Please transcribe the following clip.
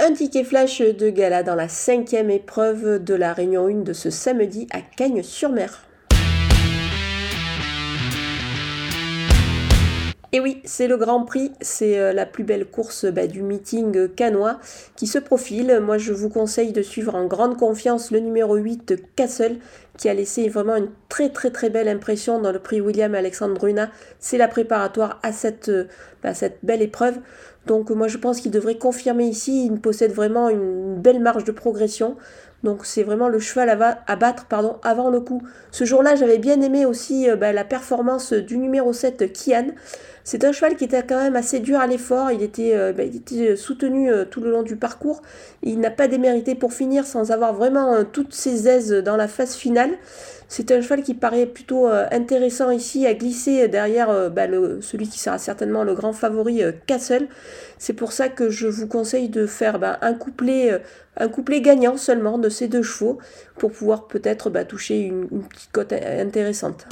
Un ticket flash de gala dans la cinquième épreuve de la Réunion 1 de ce samedi à Cagnes-sur-Mer. Et oui, c'est le Grand Prix, c'est euh, la plus belle course bah, du meeting canois qui se profile. Moi, je vous conseille de suivre en grande confiance le numéro 8 Castle qui a laissé vraiment une très très très belle impression dans le prix William Alexandre Bruna. C'est la préparatoire à euh, bah, cette belle épreuve. Donc moi je pense qu'il devrait confirmer ici, il possède vraiment une belle marge de progression. Donc c'est vraiment le cheval à, battre avant le coup. Ce jour-là, j'avais bien aimé aussi euh, bah, la performance du numéro 7, Kian. C'est un cheval qui était quand même assez dur à l'effort. Il était, euh, bah, était soutenu euh, tout le long du parcours. Il n'a pas démérité pour finir sans avoir vraiment toutes ses aises dans la phase finale. C'est un cheval qui paraît plutôt intéressant ici à glisser derrière bah, celui qui sera certainement le grand favori Castle. C'est pour ça que je vous conseille de faire un couplet gagnant seulement de ces deux chevaux pour pouvoir peut-être bah, toucher une, une petite cote intéressante.